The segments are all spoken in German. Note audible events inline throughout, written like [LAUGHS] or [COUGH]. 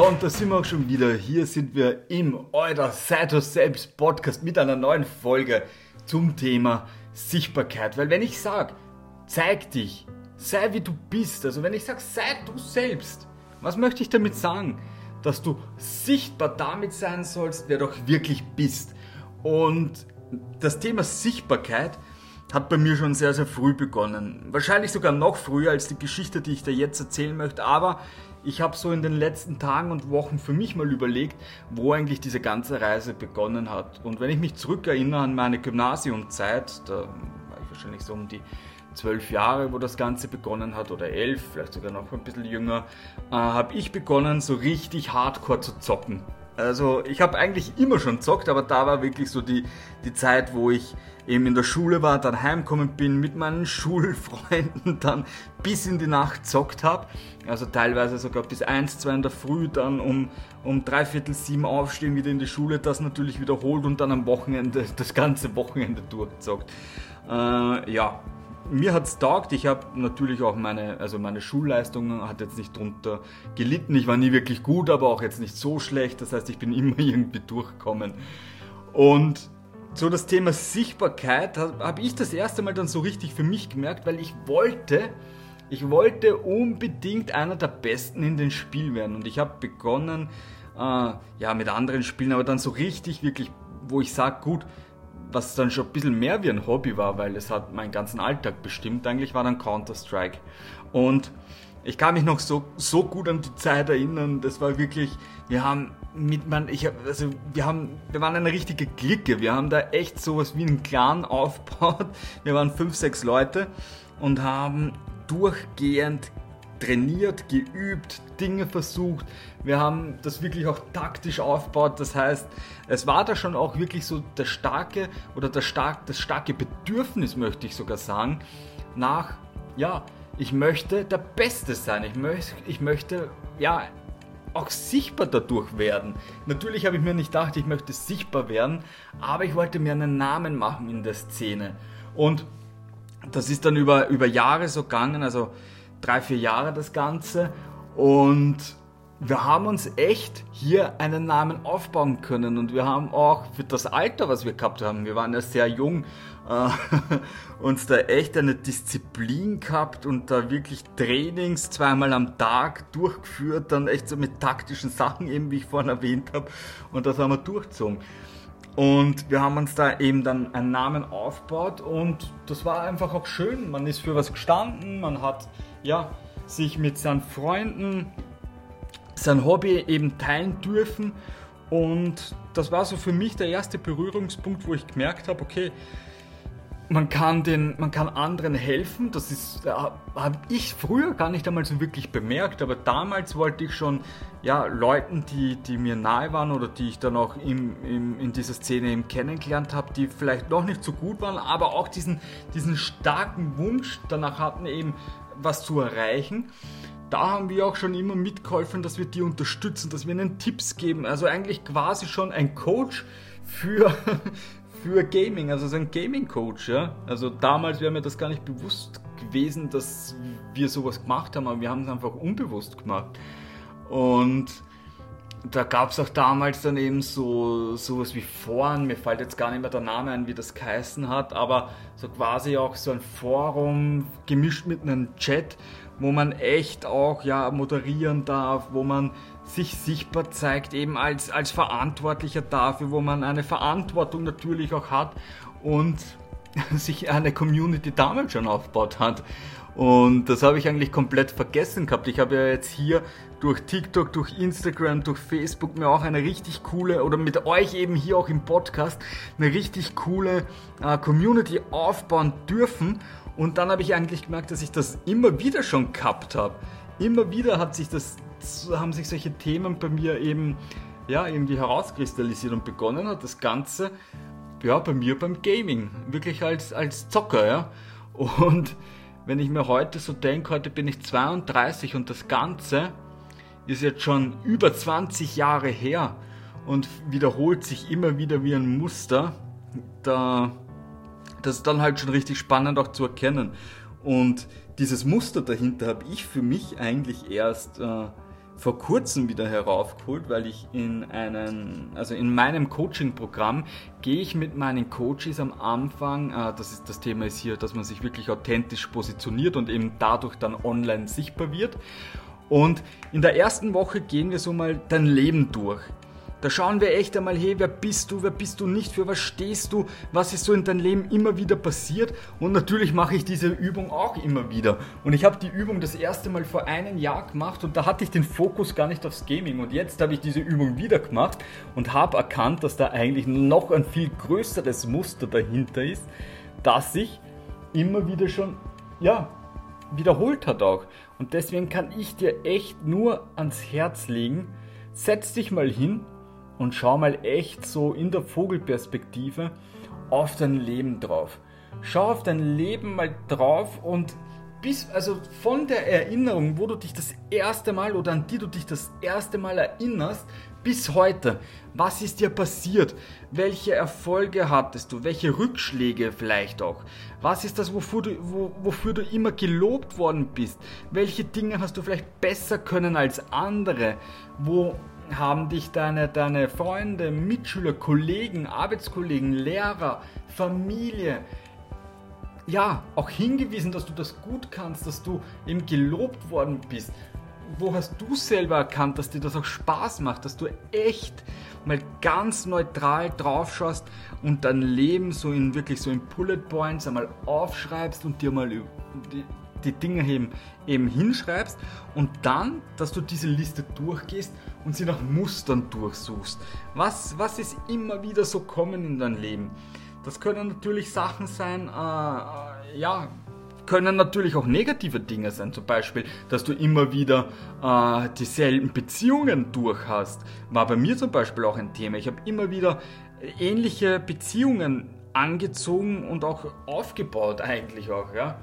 So, und da sind wir auch schon wieder. Hier sind wir im Euer Seid selbst Podcast mit einer neuen Folge zum Thema Sichtbarkeit. Weil wenn ich sage, zeig dich, sei wie du bist, also wenn ich sage, sei du selbst, was möchte ich damit sagen? Dass du sichtbar damit sein sollst, wer du auch wirklich bist. Und das Thema Sichtbarkeit hat bei mir schon sehr, sehr früh begonnen. Wahrscheinlich sogar noch früher als die Geschichte, die ich dir jetzt erzählen möchte. Aber ich habe so in den letzten Tagen und Wochen für mich mal überlegt, wo eigentlich diese ganze Reise begonnen hat. Und wenn ich mich zurückerinnere an meine Gymnasiumzeit, da war ich wahrscheinlich so um die zwölf Jahre, wo das Ganze begonnen hat, oder elf, vielleicht sogar noch ein bisschen jünger, äh, habe ich begonnen, so richtig hardcore zu zocken. Also ich habe eigentlich immer schon zockt, aber da war wirklich so die, die Zeit, wo ich eben in der Schule war, dann heimgekommen bin, mit meinen [LAUGHS] Schulfreunden dann bis in die Nacht zockt habe. Also teilweise sogar bis 1, 2 in der Früh, dann um, um dreiviertel sieben aufstehen, wieder in die Schule, das natürlich wiederholt und dann am Wochenende, [LAUGHS] das ganze Wochenende durchzockt. Äh, ja, mir hat es taugt. Ich habe natürlich auch meine, also meine Schulleistung hat jetzt nicht drunter gelitten. Ich war nie wirklich gut, aber auch jetzt nicht so schlecht. Das heißt, ich bin [LAUGHS] immer irgendwie durchgekommen. Und so das Thema Sichtbarkeit habe hab ich das erste Mal dann so richtig für mich gemerkt, weil ich wollte, ich wollte unbedingt einer der Besten in dem Spiel werden. Und ich habe begonnen, äh, ja, mit anderen Spielen, aber dann so richtig, wirklich, wo ich sage, gut, was dann schon ein bisschen mehr wie ein Hobby war, weil es hat meinen ganzen Alltag bestimmt, eigentlich war dann Counter-Strike. Und ich kann mich noch so, so gut an die Zeit erinnern, das war wirklich, wir haben mit man, ich also wir haben, wir waren eine richtige Clique, wir haben da echt sowas wie einen Clan aufgebaut, wir waren fünf, sechs Leute und haben durchgehend trainiert, geübt, Dinge versucht. Wir haben das wirklich auch taktisch aufgebaut. Das heißt, es war da schon auch wirklich so der starke oder das, stark, das starke Bedürfnis, möchte ich sogar sagen, nach, ja, ich möchte der Beste sein. Ich, möchte, ich möchte, ja, auch sichtbar dadurch werden. Natürlich habe ich mir nicht gedacht, ich möchte sichtbar werden, aber ich wollte mir einen Namen machen in der Szene. Und das ist dann über, über Jahre so gegangen, also drei, vier Jahre das Ganze. Und wir haben uns echt hier einen Namen aufbauen können und wir haben auch für das Alter, was wir gehabt haben, wir waren ja sehr jung, äh, [LAUGHS] uns da echt eine Disziplin gehabt und da wirklich Trainings zweimal am Tag durchgeführt, dann echt so mit taktischen Sachen eben, wie ich vorhin erwähnt habe und das haben wir durchgezogen. Und wir haben uns da eben dann einen Namen aufgebaut und das war einfach auch schön. Man ist für was gestanden, man hat ja, sich mit seinen Freunden sein Hobby eben teilen dürfen. Und das war so für mich der erste Berührungspunkt, wo ich gemerkt habe, okay, man kann, den, man kann anderen helfen. Das ist, habe ich früher gar nicht einmal so wirklich bemerkt, aber damals wollte ich schon ja, Leuten, die, die mir nahe waren oder die ich dann auch im, im, in dieser Szene eben kennengelernt habe, die vielleicht noch nicht so gut waren, aber auch diesen, diesen starken Wunsch danach hatten, eben was zu erreichen. Da haben wir auch schon immer mitgeholfen, dass wir die unterstützen, dass wir ihnen Tipps geben. Also eigentlich quasi schon ein Coach für, für Gaming, also so ein Gaming-Coach. Ja? Also damals wäre mir das gar nicht bewusst gewesen, dass wir sowas gemacht haben, aber wir haben es einfach unbewusst gemacht. Und da gab es auch damals dann eben so sowas wie Foren, mir fällt jetzt gar nicht mehr der Name ein, wie das geheißen hat, aber so quasi auch so ein Forum gemischt mit einem Chat, wo man echt auch ja moderieren darf, wo man sich sichtbar zeigt, eben als, als Verantwortlicher dafür, wo man eine Verantwortung natürlich auch hat und [LAUGHS] sich eine Community damals schon aufgebaut hat. Und das habe ich eigentlich komplett vergessen gehabt. Ich habe ja jetzt hier durch TikTok, durch Instagram, durch Facebook mir auch eine richtig coole, oder mit euch eben hier auch im Podcast, eine richtig coole äh, Community aufbauen dürfen. Und dann habe ich eigentlich gemerkt, dass ich das immer wieder schon gehabt habe. Immer wieder hat sich das, haben sich solche Themen bei mir eben ja, irgendwie herauskristallisiert und begonnen hat das Ganze ja, bei mir beim Gaming. Wirklich als, als Zocker, ja. Und wenn ich mir heute so denke, heute bin ich 32 und das Ganze ist jetzt schon über 20 Jahre her und wiederholt sich immer wieder wie ein Muster, da, das ist dann halt schon richtig spannend auch zu erkennen. Und dieses Muster dahinter habe ich für mich eigentlich erst äh, vor kurzem wieder heraufgeholt, weil ich in einen, also in meinem Coaching-Programm gehe ich mit meinen Coaches am Anfang, äh, das ist das Thema ist hier, dass man sich wirklich authentisch positioniert und eben dadurch dann online sichtbar wird. Und in der ersten Woche gehen wir so mal dein Leben durch. Da schauen wir echt einmal, hey, wer bist du, wer bist du nicht, für was stehst du, was ist so in deinem Leben immer wieder passiert. Und natürlich mache ich diese Übung auch immer wieder. Und ich habe die Übung das erste Mal vor einem Jahr gemacht und da hatte ich den Fokus gar nicht aufs Gaming. Und jetzt habe ich diese Übung wieder gemacht und habe erkannt, dass da eigentlich noch ein viel größeres Muster dahinter ist, das sich immer wieder schon, ja, wiederholt hat auch. Und deswegen kann ich dir echt nur ans Herz legen, setz dich mal hin und schau mal echt so in der Vogelperspektive auf dein Leben drauf. Schau auf dein Leben mal drauf und bis, also von der Erinnerung, wo du dich das erste Mal oder an die du dich das erste Mal erinnerst, bis heute. Was ist dir passiert? Welche Erfolge hattest du? Welche Rückschläge vielleicht auch? Was ist das, wofür du, wo, wofür du immer gelobt worden bist? Welche Dinge hast du vielleicht besser können als andere? Wo haben dich deine, deine Freunde, Mitschüler, Kollegen, Arbeitskollegen, Lehrer, Familie, ja, auch hingewiesen, dass du das gut kannst, dass du eben gelobt worden bist. Wo hast du selber erkannt, dass dir das auch Spaß macht, dass du echt mal ganz neutral drauf schaust und dein Leben so in wirklich so in Bullet Points einmal aufschreibst und dir mal die, Dinge eben, eben hinschreibst und dann, dass du diese Liste durchgehst und sie nach Mustern durchsuchst. Was, was ist immer wieder so kommen in dein Leben? Das können natürlich Sachen sein, äh, äh, ja, können natürlich auch negative Dinge sein. Zum Beispiel, dass du immer wieder äh, dieselben Beziehungen durch hast. War bei mir zum Beispiel auch ein Thema. Ich habe immer wieder ähnliche Beziehungen angezogen und auch aufgebaut eigentlich auch, ja.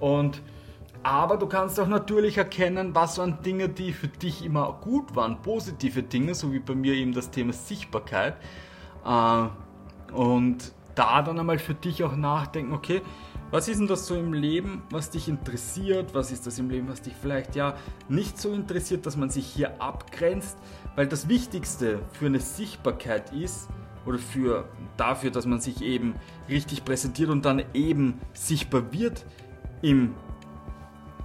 Und aber du kannst auch natürlich erkennen, was waren Dinge, die für dich immer gut waren, positive Dinge, so wie bei mir eben das Thema Sichtbarkeit. Äh, und da dann einmal für dich auch nachdenken, okay, was ist denn das so im Leben, was dich interessiert? Was ist das im Leben, was dich vielleicht ja nicht so interessiert, dass man sich hier abgrenzt? Weil das Wichtigste für eine Sichtbarkeit ist, oder für dafür, dass man sich eben richtig präsentiert und dann eben sichtbar wird im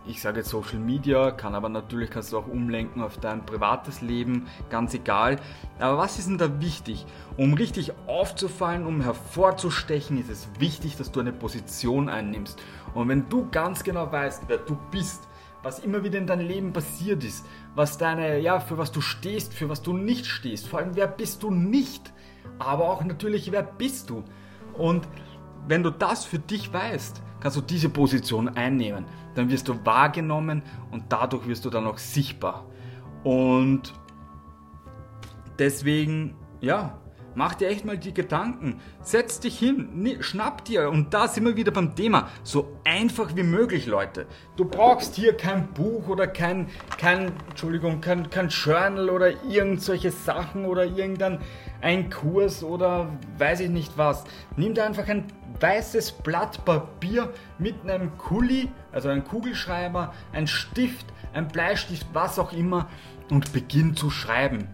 ich sage jetzt Social Media, kann aber natürlich kannst du auch umlenken auf dein privates Leben, ganz egal. Aber was ist denn da wichtig? Um richtig aufzufallen, um hervorzustechen, ist es wichtig, dass du eine Position einnimmst. Und wenn du ganz genau weißt, wer du bist, was immer wieder in deinem Leben passiert ist, was deine, ja, für was du stehst, für was du nicht stehst, vor allem wer bist du nicht, aber auch natürlich wer bist du. Und wenn du das für dich weißt, kannst du diese Position einnehmen. Dann wirst du wahrgenommen und dadurch wirst du dann auch sichtbar. Und deswegen, ja, mach dir echt mal die Gedanken. Setz dich hin, schnapp dir. Und da sind wir wieder beim Thema. So einfach wie möglich, Leute. Du brauchst hier kein Buch oder kein, kein Entschuldigung, kein, kein Journal oder irgend solche Sachen oder irgendein ein Kurs oder weiß ich nicht was. Nimm dir einfach ein weißes Blatt Papier mit einem Kuli, also ein Kugelschreiber, ein Stift, ein Bleistift, was auch immer und beginn zu schreiben.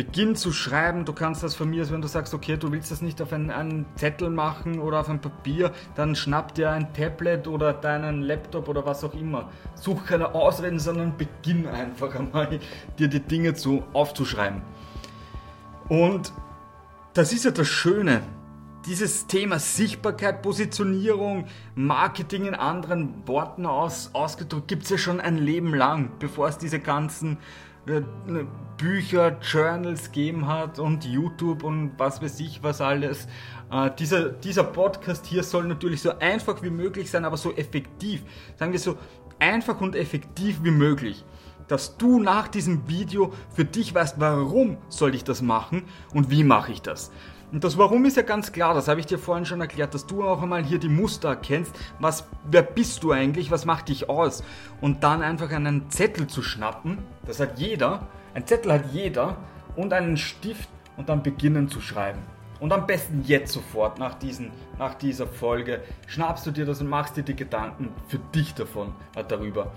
Beginn zu schreiben, du kannst das von mir, wenn du sagst, okay, du willst das nicht auf einen, einen, Zettel machen oder auf ein Papier, dann schnapp dir ein Tablet oder deinen Laptop oder was auch immer. Such keine Ausreden, sondern beginn einfach einmal, dir die Dinge zu, aufzuschreiben. Und das ist ja das Schöne. Dieses Thema Sichtbarkeit, Positionierung, Marketing in anderen Worten aus, ausgedrückt, gibt es ja schon ein Leben lang, bevor es diese ganzen Bücher, Journals gegeben hat und YouTube und was weiß ich was alles. Äh, dieser, dieser Podcast hier soll natürlich so einfach wie möglich sein, aber so effektiv. Sagen wir so einfach und effektiv wie möglich dass du nach diesem Video für dich weißt, warum soll ich das machen und wie mache ich das. Und das Warum ist ja ganz klar, das habe ich dir vorhin schon erklärt, dass du auch einmal hier die Muster erkennst, was, wer bist du eigentlich, was macht dich aus und dann einfach einen Zettel zu schnappen, das hat jeder, ein Zettel hat jeder und einen Stift und dann beginnen zu schreiben. Und am besten jetzt sofort nach, diesen, nach dieser Folge schnappst du dir das und machst dir die Gedanken für dich davon äh, darüber.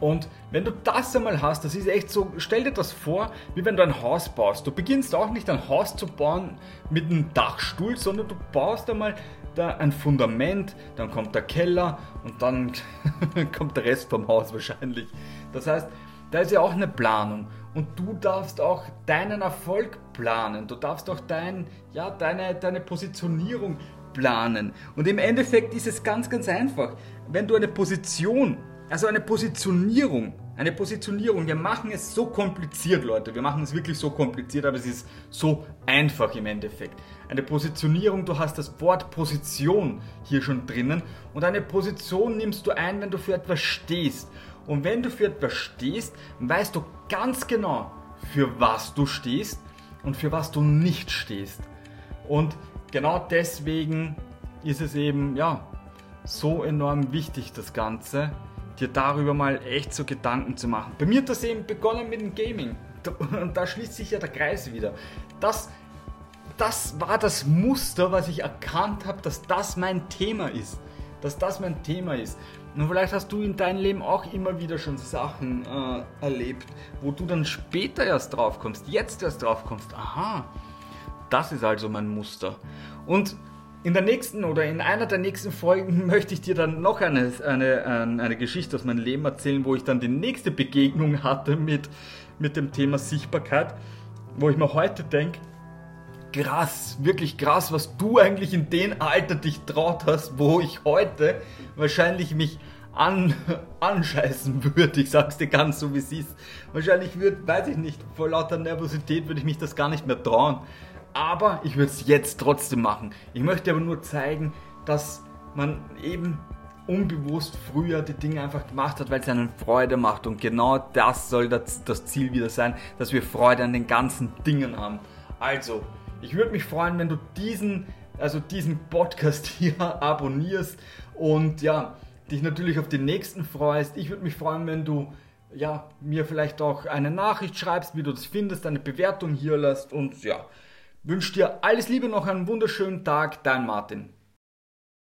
Und wenn du das einmal hast, das ist echt so, stell dir das vor, wie wenn du ein Haus baust. Du beginnst auch nicht ein Haus zu bauen mit einem Dachstuhl, sondern du baust einmal da ein Fundament, dann kommt der Keller und dann [LAUGHS] kommt der Rest vom Haus wahrscheinlich. Das heißt, da ist ja auch eine Planung und du darfst auch deinen Erfolg planen. Du darfst auch dein, ja, deine, deine Positionierung planen. Und im Endeffekt ist es ganz, ganz einfach. Wenn du eine Position also eine Positionierung. Eine Positionierung. Wir machen es so kompliziert, Leute. Wir machen es wirklich so kompliziert, aber es ist so einfach im Endeffekt. Eine Positionierung, du hast das Wort Position hier schon drinnen. Und eine Position nimmst du ein, wenn du für etwas stehst. Und wenn du für etwas stehst, weißt du ganz genau, für was du stehst und für was du nicht stehst. Und genau deswegen ist es eben, ja, so enorm wichtig, das Ganze dir darüber mal echt so Gedanken zu machen. Bei mir hat das eben begonnen mit dem Gaming. Und da schließt sich ja der Kreis wieder. Das, das war das Muster, was ich erkannt habe, dass das mein Thema ist. Dass das mein Thema ist. Und vielleicht hast du in deinem Leben auch immer wieder schon Sachen äh, erlebt, wo du dann später erst drauf kommst, jetzt erst drauf kommst. Aha, das ist also mein Muster. Und in der nächsten oder in einer der nächsten Folgen [LAUGHS] möchte ich dir dann noch eine, eine, eine Geschichte aus meinem Leben erzählen, wo ich dann die nächste Begegnung hatte mit, mit dem Thema Sichtbarkeit, wo ich mir heute denke, krass, wirklich krass, was du eigentlich in dem Alter dich traut hast, wo ich heute wahrscheinlich mich an, [LAUGHS] anscheißen würde. Ich sag's dir ganz so, wie es ist. Wahrscheinlich würde, weiß ich nicht, vor lauter Nervosität würde ich mich das gar nicht mehr trauen aber ich würde es jetzt trotzdem machen. Ich möchte aber nur zeigen, dass man eben unbewusst früher die Dinge einfach gemacht hat, weil es einen Freude macht. Und genau das soll das, Ziel wieder sein, dass wir Freude an den ganzen Dingen haben. Also, ich würde mich freuen, wenn du diesen, also diesen Podcast [LAUGHS] hier abonnierst und ja, dich natürlich auf den nächsten freust. Ich würde mich freuen, wenn du ja, mir vielleicht auch eine Nachricht schreibst, wie du das findest, eine Bewertung hier lässt und ja, Wünsche dir alles Liebe, noch einen wunderschönen Tag, dein Martin.